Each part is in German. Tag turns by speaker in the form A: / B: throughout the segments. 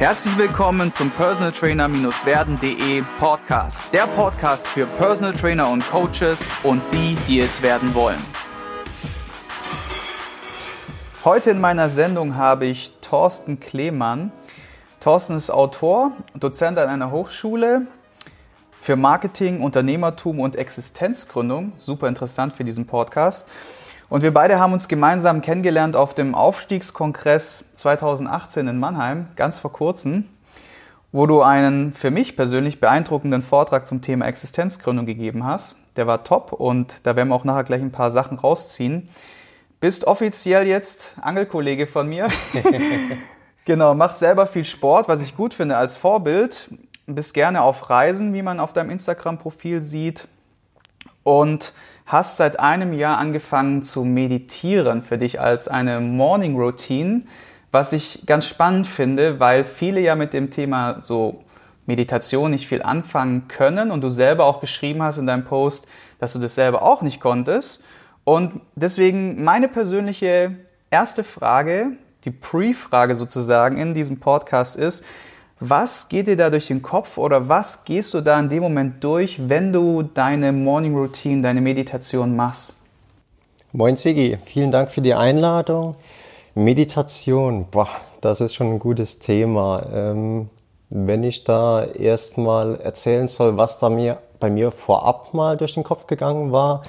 A: Herzlich willkommen zum Personal Trainer-werden.de Podcast. Der Podcast für Personal Trainer und Coaches und die, die es werden wollen. Heute in meiner Sendung habe ich Thorsten Klemann. Thorsten ist Autor, Dozent an einer Hochschule für Marketing, Unternehmertum und Existenzgründung. Super interessant für diesen Podcast. Und wir beide haben uns gemeinsam kennengelernt auf dem Aufstiegskongress 2018 in Mannheim, ganz vor kurzem, wo du einen für mich persönlich beeindruckenden Vortrag zum Thema Existenzgründung gegeben hast. Der war top und da werden wir auch nachher gleich ein paar Sachen rausziehen. Bist offiziell jetzt Angelkollege von mir. genau, macht selber viel Sport, was ich gut finde als Vorbild. Bist gerne auf Reisen, wie man auf deinem Instagram-Profil sieht. Und hast seit einem Jahr angefangen zu meditieren für dich als eine Morning Routine, was ich ganz spannend finde, weil viele ja mit dem Thema so Meditation nicht viel anfangen können und du selber auch geschrieben hast in deinem Post, dass du das selber auch nicht konntest. Und deswegen meine persönliche erste Frage, die Pre-Frage sozusagen in diesem Podcast ist, was geht dir da durch den Kopf oder was gehst du da in dem Moment durch, wenn du deine Morning Routine, deine Meditation machst?
B: Moin Sigi, vielen Dank für die Einladung. Meditation, boah, das ist schon ein gutes Thema. Ähm, wenn ich da erstmal erzählen soll, was da mir, bei mir vorab mal durch den Kopf gegangen war,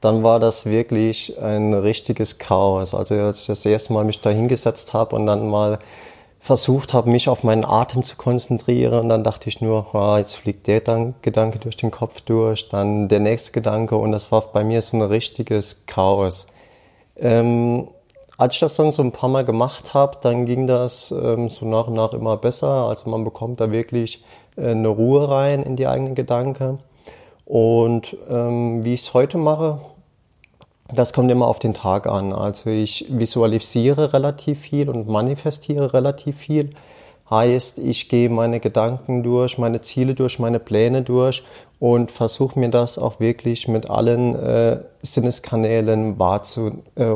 B: dann war das wirklich ein richtiges Chaos. Also als ich das erste Mal mich da hingesetzt habe und dann mal versucht habe, mich auf meinen Atem zu konzentrieren. Und dann dachte ich nur, oh, jetzt fliegt der Gedanke durch den Kopf durch, dann der nächste Gedanke. Und das war bei mir so ein richtiges Chaos. Ähm, als ich das dann so ein paar Mal gemacht habe, dann ging das ähm, so nach und nach immer besser. Also man bekommt da wirklich äh, eine Ruhe rein in die eigenen Gedanken. Und ähm, wie ich es heute mache, das kommt immer auf den Tag an. Also ich visualisiere relativ viel und manifestiere relativ viel. Heißt, ich gehe meine Gedanken durch, meine Ziele durch, meine Pläne durch und versuche mir das auch wirklich mit allen äh, Sinneskanälen wahrzu, äh,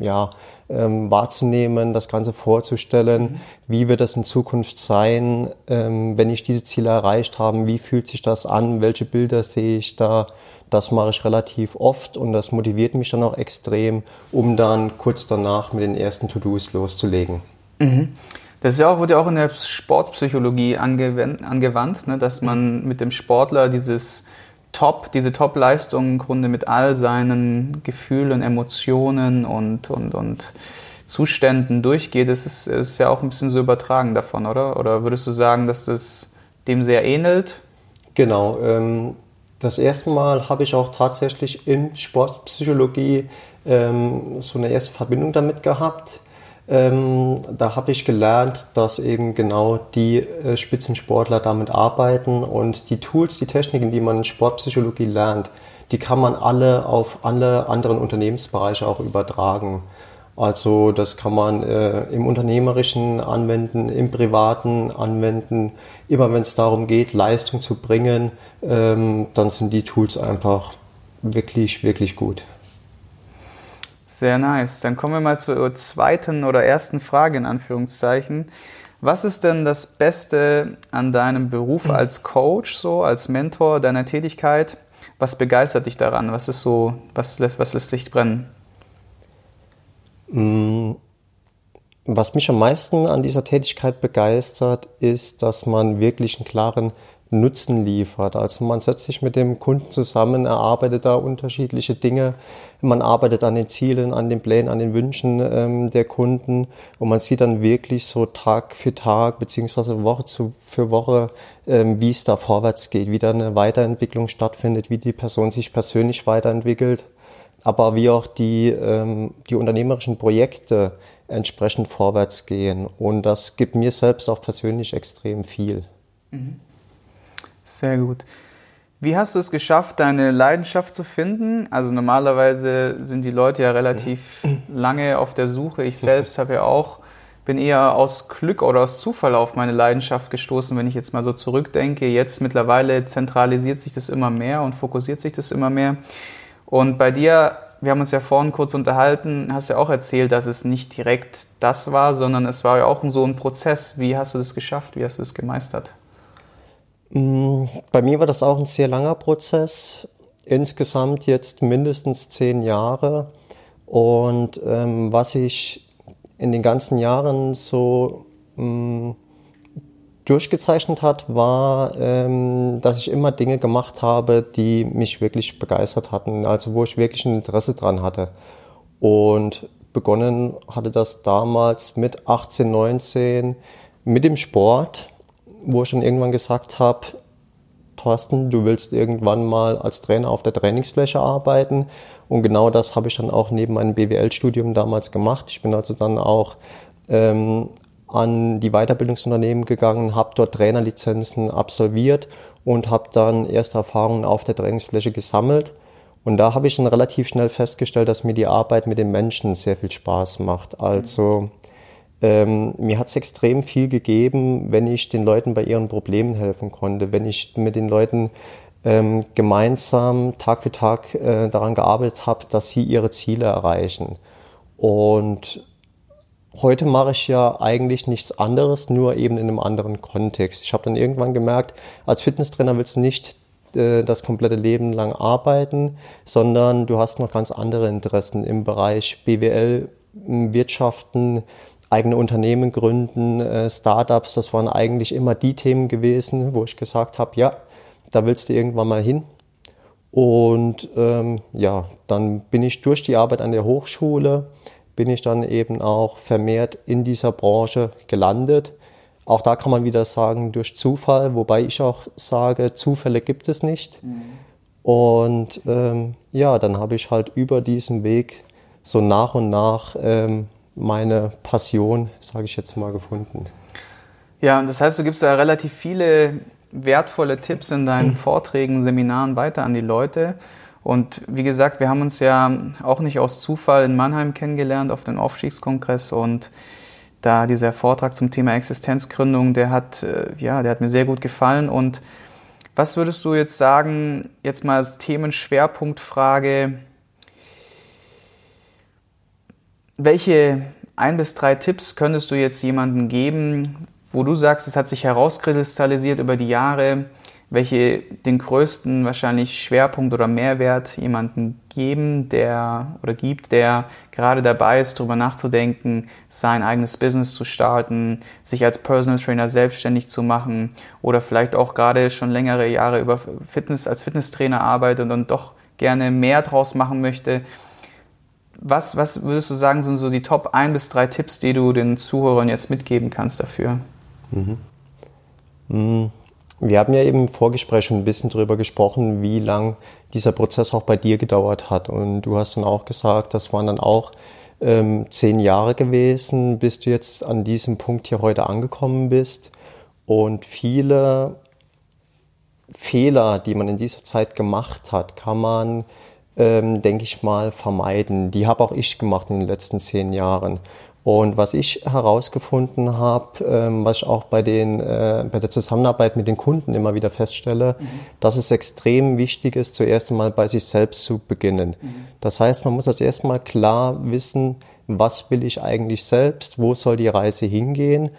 B: ja, ähm, wahrzunehmen, das Ganze vorzustellen. Mhm. Wie wird das in Zukunft sein, ähm, wenn ich diese Ziele erreicht habe? Wie fühlt sich das an? Welche Bilder sehe ich da? Das mache ich relativ oft und das motiviert mich dann auch extrem, um dann kurz danach mit den ersten To-Dos loszulegen.
A: Mhm. Das ist ja auch, wird ja auch in der Sportpsychologie angewandt, ne, dass man mit dem Sportler dieses Top, diese Top-Leistung im Grunde mit all seinen Gefühlen, Emotionen und, und, und Zuständen durchgeht. Das ist, ist ja auch ein bisschen so übertragen davon, oder? Oder würdest du sagen, dass das dem sehr ähnelt?
B: Genau. Ähm, das erste Mal habe ich auch tatsächlich in Sportpsychologie ähm, so eine erste Verbindung damit gehabt. Ähm, da habe ich gelernt, dass eben genau die äh, Spitzensportler damit arbeiten und die Tools, die Techniken, die man in Sportpsychologie lernt, die kann man alle auf alle anderen Unternehmensbereiche auch übertragen. Also das kann man äh, im Unternehmerischen anwenden, im Privaten anwenden. Immer wenn es darum geht, Leistung zu bringen, ähm, dann sind die Tools einfach wirklich, wirklich gut.
A: Sehr nice. Dann kommen wir mal zur zweiten oder ersten Frage in Anführungszeichen. Was ist denn das Beste an deinem Beruf als Coach, so als Mentor deiner Tätigkeit? Was begeistert dich daran? Was ist so, was, was lässt dich brennen?
B: Mm, was mich am meisten an dieser Tätigkeit begeistert, ist, dass man wirklich einen klaren Nutzen liefert. Also man setzt sich mit dem Kunden zusammen, erarbeitet da unterschiedliche Dinge, man arbeitet an den Zielen, an den Plänen, an den Wünschen ähm, der Kunden und man sieht dann wirklich so Tag für Tag beziehungsweise Woche zu, für Woche, ähm, wie es da vorwärts geht, wie da eine Weiterentwicklung stattfindet, wie die Person sich persönlich weiterentwickelt aber wie auch die, ähm, die unternehmerischen Projekte entsprechend vorwärts gehen. Und das gibt mir selbst auch persönlich extrem viel. Mhm.
A: Sehr gut. Wie hast du es geschafft, deine Leidenschaft zu finden? Also normalerweise sind die Leute ja relativ lange auf der Suche. Ich selbst habe ja auch, bin eher aus Glück oder aus Zufall auf meine Leidenschaft gestoßen, wenn ich jetzt mal so zurückdenke. Jetzt mittlerweile zentralisiert sich das immer mehr und fokussiert sich das immer mehr. Und bei dir wir haben uns ja vorhin kurz unterhalten, hast ja auch erzählt, dass es nicht direkt das war, sondern es war ja auch so ein Prozess. Wie hast du das geschafft? Wie hast du das gemeistert?
B: Mm, bei mir war das auch ein sehr langer Prozess. Insgesamt jetzt mindestens zehn Jahre. Und ähm, was ich in den ganzen Jahren so mm, durchgezeichnet hat, war, ähm, dass ich immer Dinge gemacht habe, die mich wirklich begeistert hatten, also wo ich wirklich ein Interesse dran hatte. Und begonnen hatte das damals mit 18, 19 mit dem Sport, wo ich dann irgendwann gesagt habe, Thorsten, du willst irgendwann mal als Trainer auf der Trainingsfläche arbeiten. Und genau das habe ich dann auch neben meinem BWL-Studium damals gemacht. Ich bin also dann auch ähm, an die Weiterbildungsunternehmen gegangen, habe dort Trainerlizenzen absolviert und habe dann erste Erfahrungen auf der Trainingsfläche gesammelt. Und da habe ich dann relativ schnell festgestellt, dass mir die Arbeit mit den Menschen sehr viel Spaß macht. Also ähm, mir hat es extrem viel gegeben, wenn ich den Leuten bei ihren Problemen helfen konnte, wenn ich mit den Leuten ähm, gemeinsam Tag für Tag äh, daran gearbeitet habe, dass sie ihre Ziele erreichen. Und heute mache ich ja eigentlich nichts anderes, nur eben in einem anderen Kontext. Ich habe dann irgendwann gemerkt, als Fitnesstrainer willst du nicht äh, das komplette Leben lang arbeiten, sondern du hast noch ganz andere Interessen im Bereich BWL, Wirtschaften, eigene Unternehmen gründen, äh, Startups. Das waren eigentlich immer die Themen gewesen, wo ich gesagt habe, ja, da willst du irgendwann mal hin. Und ähm, ja, dann bin ich durch die Arbeit an der Hochschule bin ich dann eben auch vermehrt in dieser Branche gelandet. Auch da kann man wieder sagen, durch Zufall, wobei ich auch sage, Zufälle gibt es nicht. Mhm. Und ähm, ja, dann habe ich halt über diesen Weg so nach und nach ähm, meine Passion, sage ich jetzt mal, gefunden.
A: Ja, das heißt, du gibst da relativ viele wertvolle Tipps in deinen Vorträgen, Seminaren weiter an die Leute. Und wie gesagt, wir haben uns ja auch nicht aus Zufall in Mannheim kennengelernt auf dem Aufstiegskongress und da dieser Vortrag zum Thema Existenzgründung, der hat, äh, ja, der hat mir sehr gut gefallen. Und was würdest du jetzt sagen, jetzt mal als Themenschwerpunktfrage, welche ein bis drei Tipps könntest du jetzt jemandem geben, wo du sagst, es hat sich herauskristallisiert über die Jahre, welche den größten wahrscheinlich Schwerpunkt oder Mehrwert jemanden geben, der oder gibt, der gerade dabei ist, darüber nachzudenken, sein eigenes Business zu starten, sich als Personal Trainer selbstständig zu machen oder vielleicht auch gerade schon längere Jahre über Fitness als Fitnesstrainer arbeitet und dann doch gerne mehr draus machen möchte. Was, was würdest du sagen, sind so die Top 1 bis 3 Tipps, die du den Zuhörern jetzt mitgeben kannst dafür? Mhm.
B: Mhm. Wir haben ja eben im Vorgespräch schon ein bisschen darüber gesprochen, wie lang dieser Prozess auch bei dir gedauert hat. Und du hast dann auch gesagt, das waren dann auch ähm, zehn Jahre gewesen, bis du jetzt an diesem Punkt hier heute angekommen bist. Und viele Fehler, die man in dieser Zeit gemacht hat, kann man, ähm, denke ich mal, vermeiden. Die habe auch ich gemacht in den letzten zehn Jahren. Und was ich herausgefunden habe, ähm, was ich auch bei, den, äh, bei der Zusammenarbeit mit den Kunden immer wieder feststelle, mhm. dass es extrem wichtig ist, zuerst einmal bei sich selbst zu beginnen. Mhm. Das heißt, man muss als erstmal klar wissen, was will ich eigentlich selbst, wo soll die Reise hingehen.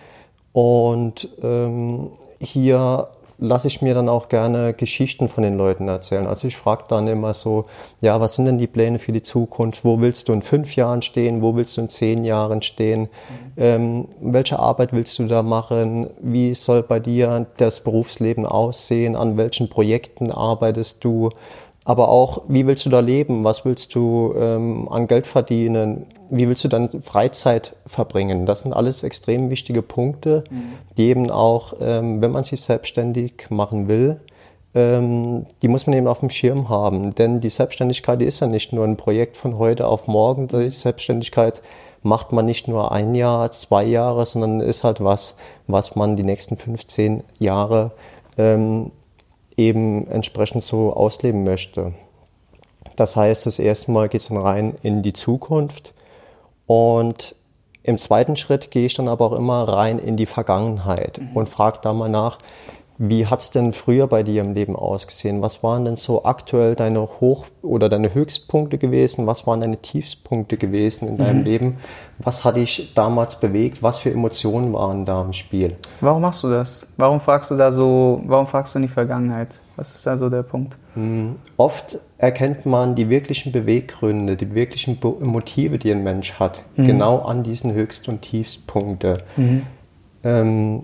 B: Und ähm, hier lasse ich mir dann auch gerne Geschichten von den Leuten erzählen. Also ich frage dann immer so, ja, was sind denn die Pläne für die Zukunft? Wo willst du in fünf Jahren stehen? Wo willst du in zehn Jahren stehen? Ähm, welche Arbeit willst du da machen? Wie soll bei dir das Berufsleben aussehen? An welchen Projekten arbeitest du? Aber auch, wie willst du da leben? Was willst du ähm, an Geld verdienen? Wie willst du dann Freizeit verbringen? Das sind alles extrem wichtige Punkte, mhm. die eben auch, ähm, wenn man sich selbstständig machen will, ähm, die muss man eben auf dem Schirm haben. Denn die Selbstständigkeit, die ist ja nicht nur ein Projekt von heute auf morgen. Die Selbstständigkeit macht man nicht nur ein Jahr, zwei Jahre, sondern ist halt was, was man die nächsten 15 Jahre ähm, eben entsprechend so ausleben möchte. Das heißt, das erste Mal geht es dann rein in die Zukunft und im zweiten Schritt gehe ich dann aber auch immer rein in die Vergangenheit mhm. und frage da mal nach, Wie hat es denn früher bei dir im Leben ausgesehen? Was waren denn so aktuell deine Hoch- oder deine Höchstpunkte gewesen? Was waren deine Tiefspunkte gewesen in deinem mhm. Leben? Was hat dich damals bewegt? Was für Emotionen waren da im Spiel?
A: Warum machst du das? Warum fragst du da so, warum fragst du in die Vergangenheit? Was ist da so der Punkt?
B: Mhm. Oft erkennt man die wirklichen Beweggründe, die wirklichen Motive, die ein Mensch hat, mhm. genau an diesen Höchst- und Tiefstpunkte. Mhm. Ähm,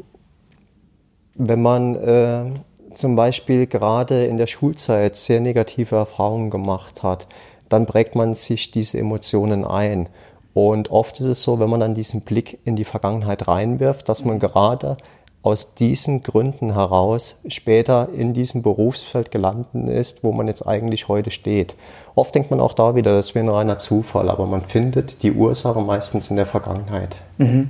B: wenn man äh, zum Beispiel gerade in der Schulzeit sehr negative Erfahrungen gemacht hat, dann prägt man sich diese Emotionen ein. Und oft ist es so, wenn man dann diesen Blick in die Vergangenheit reinwirft, dass man gerade aus diesen Gründen heraus später in diesem Berufsfeld gelandet ist, wo man jetzt eigentlich heute steht. Oft denkt man auch da wieder, das wäre ein reiner Zufall, aber man findet die Ursache meistens in der Vergangenheit.
A: Mhm.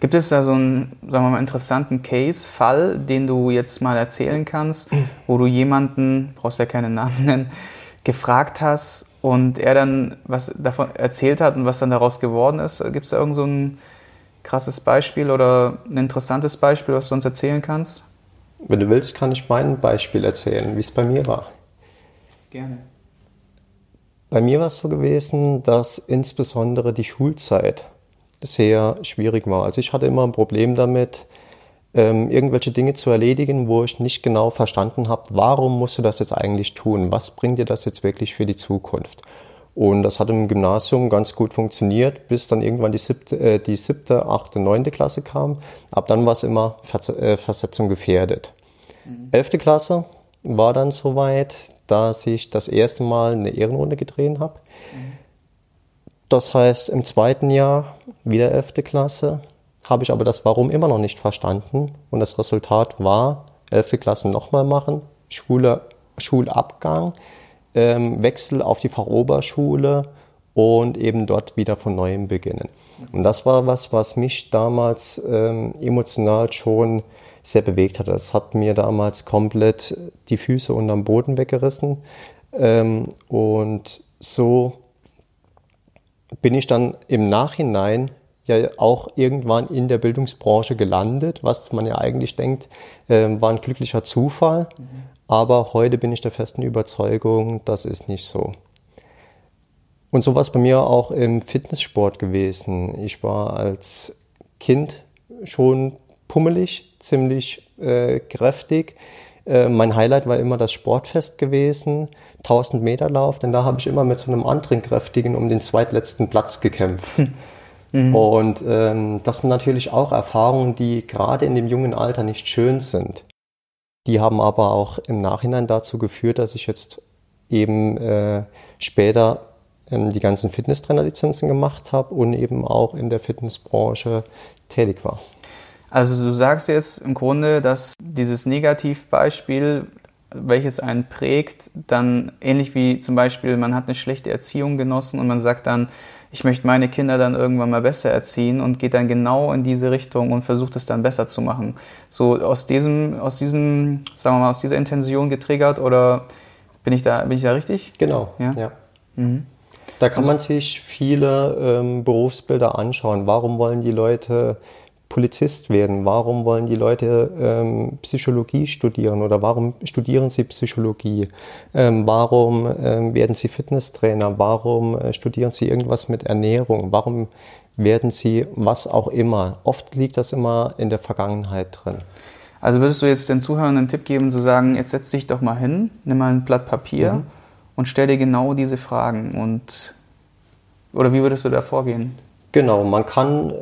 A: Gibt es da so einen, sagen wir mal, interessanten Case, Fall, den du jetzt mal erzählen kannst, wo du jemanden, brauchst ja keinen Namen nennen, gefragt hast und er dann was davon erzählt hat und was dann daraus geworden ist? Gibt es da irgend so ein krasses Beispiel oder ein interessantes Beispiel, was du uns erzählen kannst?
B: Wenn du willst, kann ich mein Beispiel erzählen, wie es bei mir war.
A: Gerne.
B: Bei mir war es so gewesen, dass insbesondere die Schulzeit sehr schwierig war. Also ich hatte immer ein Problem damit, ähm, irgendwelche Dinge zu erledigen, wo ich nicht genau verstanden habe, warum musst du das jetzt eigentlich tun? Was bringt dir das jetzt wirklich für die Zukunft? Und das hat im Gymnasium ganz gut funktioniert, bis dann irgendwann die siebte, äh, die siebte achte, neunte Klasse kam. Ab dann war es immer Vers äh, Versetzung gefährdet. Mhm. Elfte Klasse war dann soweit, dass ich das erste Mal eine Ehrenrunde gedreht habe. Das heißt, im zweiten Jahr, wieder 11. Klasse, habe ich aber das Warum immer noch nicht verstanden. Und das Resultat war, 11. Klasse nochmal machen, Schule, Schulabgang, ähm, Wechsel auf die Fachoberschule und eben dort wieder von neuem beginnen. Und das war was, was mich damals ähm, emotional schon sehr bewegt hat. Das hat mir damals komplett die Füße unterm Boden weggerissen. Ähm, und so bin ich dann im Nachhinein ja auch irgendwann in der Bildungsbranche gelandet, was man ja eigentlich denkt, äh, war ein glücklicher Zufall. Mhm. Aber heute bin ich der festen Überzeugung, das ist nicht so. Und so war es bei mir auch im Fitnesssport gewesen. Ich war als Kind schon pummelig, ziemlich äh, kräftig. Äh, mein Highlight war immer das Sportfest gewesen. 1000 Meter Lauf, denn da habe ich immer mit so einem anderen Kräftigen um den zweitletzten Platz gekämpft. Hm. Mhm. Und ähm, das sind natürlich auch Erfahrungen, die gerade in dem jungen Alter nicht schön sind. Die haben aber auch im Nachhinein dazu geführt, dass ich jetzt eben äh, später ähm, die ganzen Fitnesstrainerlizenzen gemacht habe und eben auch in der Fitnessbranche tätig war.
A: Also du sagst jetzt im Grunde, dass dieses Negativbeispiel welches einen prägt, dann ähnlich wie zum Beispiel, man hat eine schlechte Erziehung genossen und man sagt dann, ich möchte meine Kinder dann irgendwann mal besser erziehen und geht dann genau in diese Richtung und versucht es dann besser zu machen. So aus diesem, aus diesem, sagen wir mal, aus dieser Intention getriggert oder bin ich da, bin ich da richtig?
B: Genau. Ja. ja. Mhm. Da kann also, man sich viele ähm, Berufsbilder anschauen. Warum wollen die Leute Polizist werden? Warum wollen die Leute ähm, Psychologie studieren oder warum studieren sie Psychologie? Ähm, warum ähm, werden sie Fitnesstrainer? Warum äh, studieren sie irgendwas mit Ernährung? Warum werden sie was auch immer? Oft liegt das immer in der Vergangenheit drin.
A: Also würdest du jetzt den Zuhörern einen Tipp geben, zu sagen, jetzt setz dich doch mal hin, nimm mal ein Blatt Papier mhm. und stell dir genau diese Fragen und oder wie würdest du da vorgehen?
B: Genau, man kann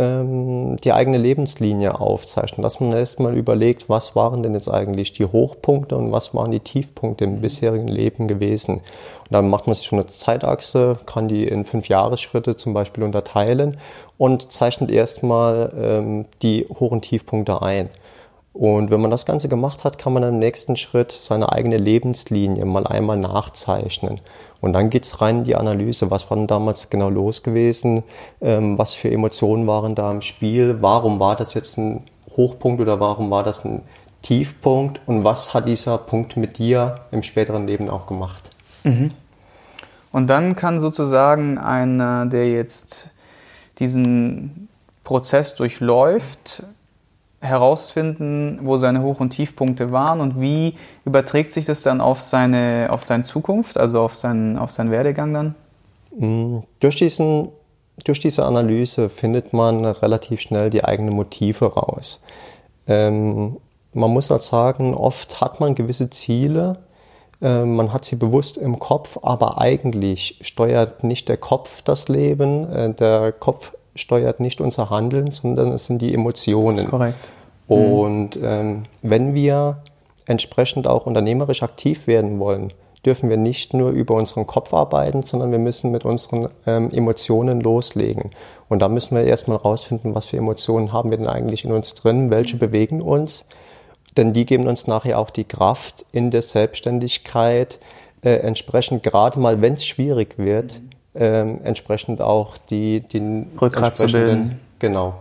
B: ähm, die eigene Lebenslinie aufzeichnen, dass man erstmal überlegt, was waren denn jetzt eigentlich die Hochpunkte und was waren die Tiefpunkte im bisherigen Leben gewesen. Und dann macht man sich schon eine Zeitachse, kann die in fünf Jahresschritte zum Beispiel unterteilen und zeichnet erstmal ähm, die und Tiefpunkte ein. Und wenn man das Ganze gemacht hat, kann man im nächsten Schritt seine eigene Lebenslinie mal einmal nachzeichnen. Und dann geht's rein in die Analyse. Was war denn damals genau los gewesen? Ähm, was für Emotionen waren da im Spiel? Warum war das jetzt ein Hochpunkt oder warum war das ein Tiefpunkt? Und was hat dieser Punkt mit dir im späteren Leben auch gemacht? Mhm.
A: Und dann kann sozusagen einer, der jetzt diesen Prozess durchläuft, herausfinden, wo seine Hoch- und Tiefpunkte waren und wie überträgt sich das dann auf seine, auf seine Zukunft, also auf seinen, auf seinen Werdegang dann?
B: Mm, durch, diesen, durch diese Analyse findet man relativ schnell die eigenen Motive raus. Ähm, man muss halt sagen, oft hat man gewisse Ziele, äh, man hat sie bewusst im Kopf, aber eigentlich steuert nicht der Kopf das Leben, äh, der Kopf steuert nicht unser Handeln, sondern es sind die Emotionen.
A: Korrekt.
B: Und ähm, wenn wir entsprechend auch unternehmerisch aktiv werden wollen, dürfen wir nicht nur über unseren Kopf arbeiten, sondern wir müssen mit unseren ähm, Emotionen loslegen. Und da müssen wir erstmal rausfinden, was für Emotionen haben wir denn eigentlich in uns drin, welche bewegen uns. Denn die geben uns nachher auch die Kraft in der Selbstständigkeit, äh, entsprechend gerade mal, wenn es schwierig wird, mhm ähm, entsprechend auch die, den
A: Rückgrat zu bilden.
B: Genau.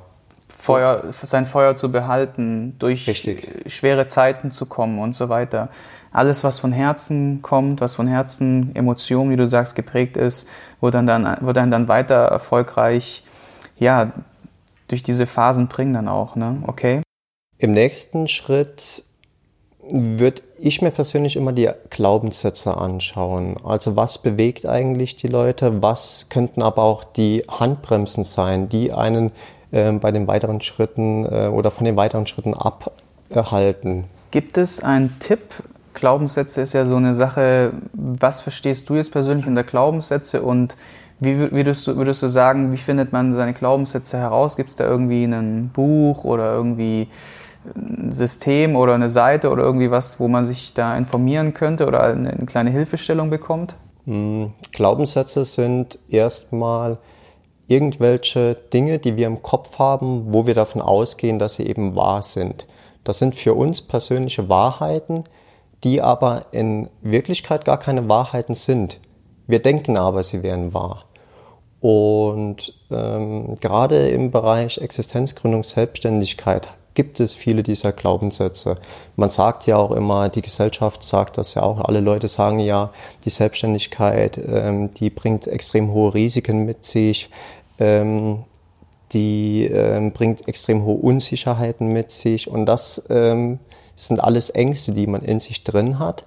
A: Feuer, sein Feuer zu behalten, durch
B: Richtig.
A: schwere Zeiten zu kommen und so weiter. Alles, was von Herzen kommt, was von Herzen, Emotionen, wie du sagst, geprägt ist, wird dann, dann, wird dann, dann weiter erfolgreich, ja, durch diese Phasen bringen dann auch, ne? Okay.
B: Im nächsten Schritt würde ich mir persönlich immer die Glaubenssätze anschauen. Also was bewegt eigentlich die Leute? Was könnten aber auch die Handbremsen sein, die einen äh, bei den weiteren Schritten äh, oder von den weiteren Schritten abhalten?
A: Gibt es einen Tipp? Glaubenssätze ist ja so eine Sache. Was verstehst du jetzt persönlich unter Glaubenssätze und wie würdest du, würdest du sagen, wie findet man seine Glaubenssätze heraus? Gibt es da irgendwie ein Buch oder irgendwie ein System oder eine Seite oder irgendwie was, wo man sich da informieren könnte oder eine, eine kleine Hilfestellung bekommt?
B: Hm, Glaubenssätze sind erstmal irgendwelche Dinge, die wir im Kopf haben, wo wir davon ausgehen, dass sie eben wahr sind. Das sind für uns persönliche Wahrheiten, die aber in Wirklichkeit gar keine Wahrheiten sind. Wir denken aber, sie wären wahr. Und ähm, gerade im Bereich Existenzgründung, Selbstständigkeit gibt es viele dieser Glaubenssätze. Man sagt ja auch immer, die Gesellschaft sagt das ja auch, alle Leute sagen ja, die Selbstständigkeit, ähm, die bringt extrem hohe Risiken mit sich, ähm, die ähm, bringt extrem hohe Unsicherheiten mit sich und das ähm, sind alles Ängste, die man in sich drin hat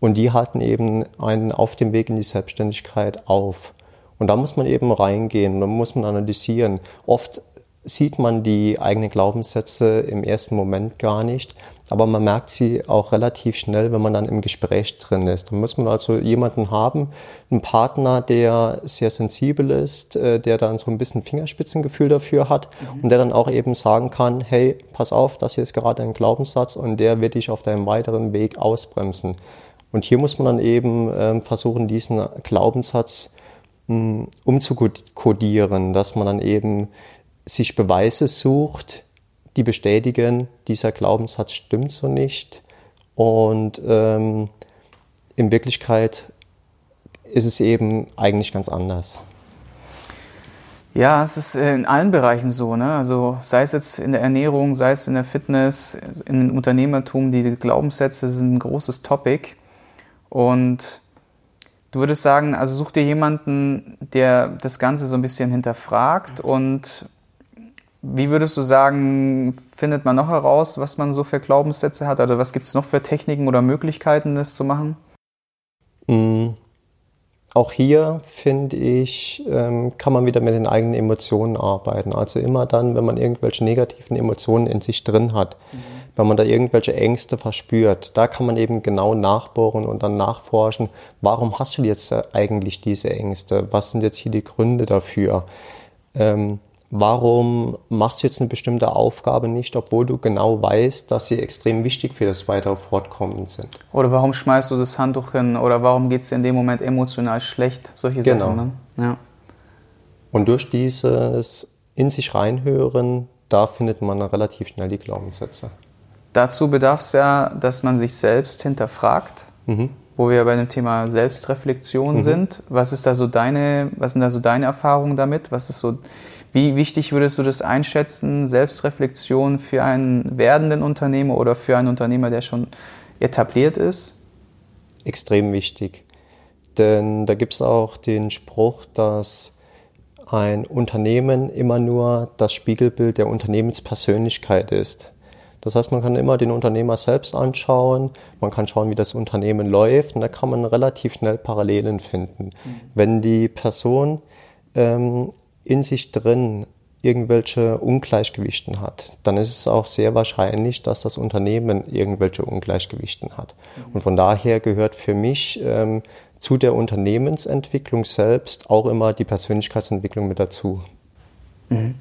B: und die halten eben einen auf dem Weg in die Selbstständigkeit auf. Und da muss man eben reingehen, da muss man analysieren. Oft sieht man die eigenen Glaubenssätze im ersten Moment gar nicht, aber man merkt sie auch relativ schnell, wenn man dann im Gespräch drin ist. Dann muss man also jemanden haben, einen Partner, der sehr sensibel ist, äh, der dann so ein bisschen Fingerspitzengefühl dafür hat mhm. und der dann auch eben sagen kann, hey, pass auf, das hier ist gerade ein Glaubenssatz und der wird dich auf deinem weiteren Weg ausbremsen. Und hier muss man dann eben ähm, versuchen, diesen Glaubenssatz hm, umzukodieren, dass man dann eben sich Beweise sucht, die bestätigen, dieser Glaubenssatz stimmt so nicht. Und ähm, in Wirklichkeit ist es eben eigentlich ganz anders.
A: Ja, es ist in allen Bereichen so, ne? Also sei es jetzt in der Ernährung, sei es in der Fitness, im Unternehmertum, die Glaubenssätze sind ein großes Topic. Und du würdest sagen, also such dir jemanden, der das Ganze so ein bisschen hinterfragt und wie würdest du sagen, findet man noch heraus, was man so für Glaubenssätze hat? Oder was gibt es noch für Techniken oder Möglichkeiten, das zu machen?
B: Mm. Auch hier, finde ich, ähm, kann man wieder mit den eigenen Emotionen arbeiten. Also immer dann, wenn man irgendwelche negativen Emotionen in sich drin hat, mhm. wenn man da irgendwelche Ängste verspürt, da kann man eben genau nachbohren und dann nachforschen, warum hast du jetzt eigentlich diese Ängste? Was sind jetzt hier die Gründe dafür? Ähm, warum machst du jetzt eine bestimmte Aufgabe nicht, obwohl du genau weißt, dass sie extrem wichtig für das weitere Fortkommen sind.
A: Oder warum schmeißt du das Handtuch hin oder warum geht es dir in dem Moment emotional schlecht, solche
B: genau.
A: Sachen. Ne? Ja.
B: Und durch dieses in sich reinhören, da findet man relativ schnell die Glaubenssätze.
A: Dazu bedarf es ja, dass man sich selbst hinterfragt, mhm. wo wir bei dem Thema Selbstreflexion mhm. sind. Was ist da so deine, was sind da so deine Erfahrungen damit? Was ist so wie wichtig würdest du das einschätzen, Selbstreflexion für einen werdenden Unternehmer oder für einen Unternehmer, der schon etabliert ist?
B: Extrem wichtig. Denn da gibt es auch den Spruch, dass ein Unternehmen immer nur das Spiegelbild der Unternehmenspersönlichkeit ist. Das heißt, man kann immer den Unternehmer selbst anschauen, man kann schauen, wie das Unternehmen läuft und da kann man relativ schnell Parallelen finden. Mhm. Wenn die Person ähm, in sich drin irgendwelche Ungleichgewichten hat, dann ist es auch sehr wahrscheinlich, dass das Unternehmen irgendwelche Ungleichgewichten hat. Und von daher gehört für mich ähm, zu der Unternehmensentwicklung selbst auch immer die Persönlichkeitsentwicklung mit dazu.
A: Mhm.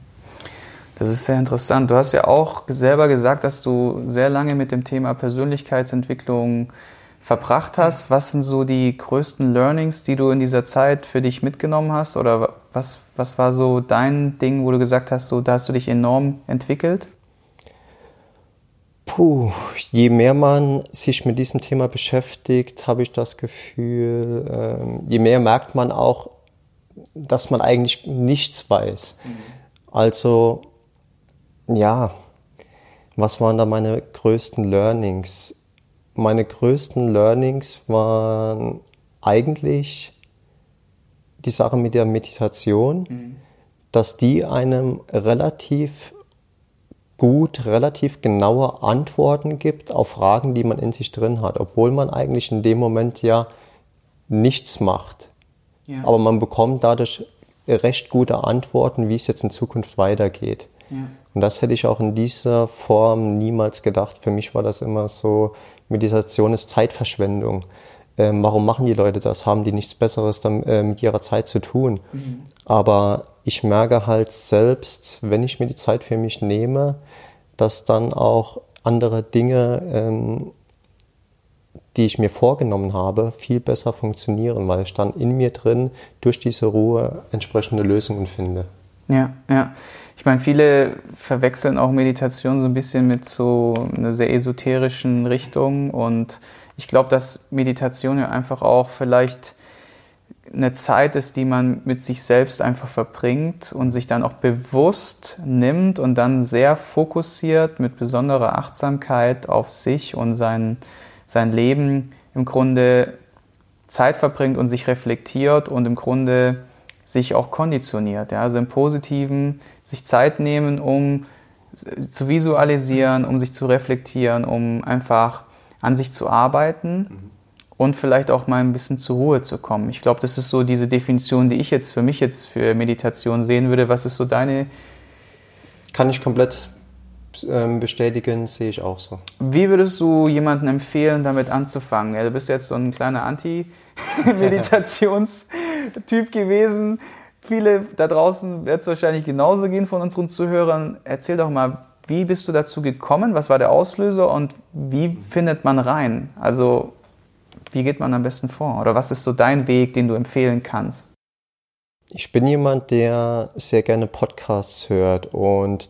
A: Das ist sehr interessant. Du hast ja auch selber gesagt, dass du sehr lange mit dem Thema Persönlichkeitsentwicklung verbracht hast. Was sind so die größten Learnings, die du in dieser Zeit für dich mitgenommen hast? Oder was, was war so dein Ding, wo du gesagt hast, so, da hast du dich enorm entwickelt?
B: Puh, je mehr man sich mit diesem Thema beschäftigt, habe ich das Gefühl, äh, je mehr merkt man auch, dass man eigentlich nichts weiß. Mhm. Also, ja, was waren da meine größten Learnings? Meine größten Learnings waren eigentlich die Sache mit der Meditation, mhm. dass die einem relativ gut, relativ genaue Antworten gibt auf Fragen, die man in sich drin hat, obwohl man eigentlich in dem Moment ja nichts macht. Ja. Aber man bekommt dadurch recht gute Antworten, wie es jetzt in Zukunft weitergeht. Ja. Und das hätte ich auch in dieser Form niemals gedacht. Für mich war das immer so, Meditation ist Zeitverschwendung. Ähm, warum machen die Leute das? Haben die nichts Besseres dann, äh, mit ihrer Zeit zu tun? Mhm. Aber ich merke halt selbst, wenn ich mir die Zeit für mich nehme, dass dann auch andere Dinge, ähm, die ich mir vorgenommen habe, viel besser funktionieren, weil ich dann in mir drin durch diese Ruhe entsprechende Lösungen finde.
A: Ja, ja. Ich meine, viele verwechseln auch Meditation so ein bisschen mit so einer sehr esoterischen Richtung und ich glaube, dass Meditation ja einfach auch vielleicht eine Zeit ist, die man mit sich selbst einfach verbringt und sich dann auch bewusst nimmt und dann sehr fokussiert mit besonderer Achtsamkeit auf sich und sein, sein Leben im Grunde Zeit verbringt und sich reflektiert und im Grunde sich auch konditioniert. Ja? Also im Positiven sich Zeit nehmen, um zu visualisieren, um sich zu reflektieren, um einfach an sich zu arbeiten. Mhm und vielleicht auch mal ein bisschen zur Ruhe zu kommen. Ich glaube, das ist so diese Definition, die ich jetzt für mich jetzt für Meditation sehen würde. Was ist so deine?
B: Kann ich komplett ähm, bestätigen, sehe ich auch so.
A: Wie würdest du jemandem empfehlen, damit anzufangen? Ja, du bist jetzt so ein kleiner Anti-Meditationstyp gewesen. Viele da draußen wird es wahrscheinlich genauso gehen von unseren Zuhörern. Erzähl doch mal, wie bist du dazu gekommen? Was war der Auslöser und wie findet man rein? Also wie geht man am besten vor? Oder was ist so dein Weg, den du empfehlen kannst?
B: Ich bin jemand, der sehr gerne Podcasts hört und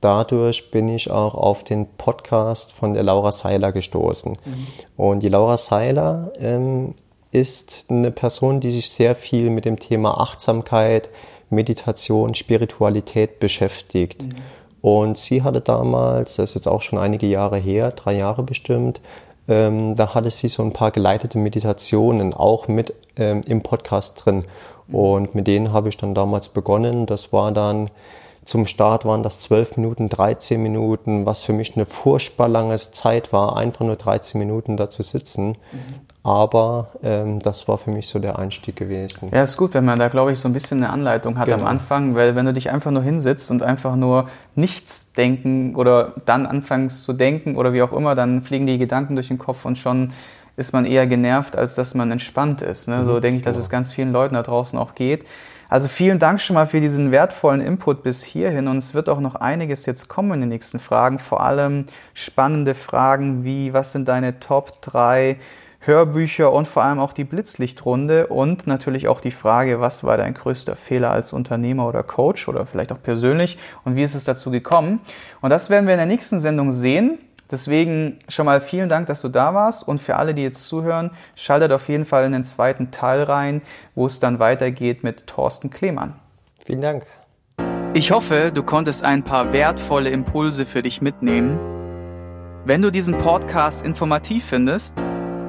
B: dadurch bin ich auch auf den Podcast von der Laura Seiler gestoßen. Mhm. Und die Laura Seiler ähm, ist eine Person, die sich sehr viel mit dem Thema Achtsamkeit, Meditation, Spiritualität beschäftigt. Mhm. Und sie hatte damals, das ist jetzt auch schon einige Jahre her, drei Jahre bestimmt, ähm, da hatte sie so ein paar geleitete Meditationen auch mit ähm, im Podcast drin. Und mit denen habe ich dann damals begonnen. Das war dann zum Start waren das 12 Minuten, 13 Minuten, was für mich eine furchtbar lange Zeit war, einfach nur 13 Minuten da zu sitzen. Mhm. Aber ähm, das war für mich so der Einstieg gewesen.
A: Ja, ist gut, wenn man da, glaube ich, so ein bisschen eine Anleitung hat genau. am Anfang, weil wenn du dich einfach nur hinsitzt und einfach nur nichts denken oder dann anfängst zu denken oder wie auch immer, dann fliegen die Gedanken durch den Kopf und schon ist man eher genervt, als dass man entspannt ist. Ne? So mhm, denke ich, dass genau. es ganz vielen Leuten da draußen auch geht. Also vielen Dank schon mal für diesen wertvollen Input bis hierhin und es wird auch noch einiges jetzt kommen in den nächsten Fragen, vor allem spannende Fragen wie, was sind deine Top 3 Hörbücher und vor allem auch die Blitzlichtrunde und natürlich auch die Frage, was war dein größter Fehler als Unternehmer oder Coach oder vielleicht auch persönlich und wie ist es dazu gekommen. Und das werden wir in der nächsten Sendung sehen. Deswegen schon mal vielen Dank, dass du da warst und für alle, die jetzt zuhören, schaltet auf jeden Fall in den zweiten Teil rein, wo es dann weitergeht mit Thorsten Klemann.
B: Vielen Dank.
A: Ich hoffe, du konntest ein paar wertvolle Impulse für dich mitnehmen. Wenn du diesen Podcast informativ findest,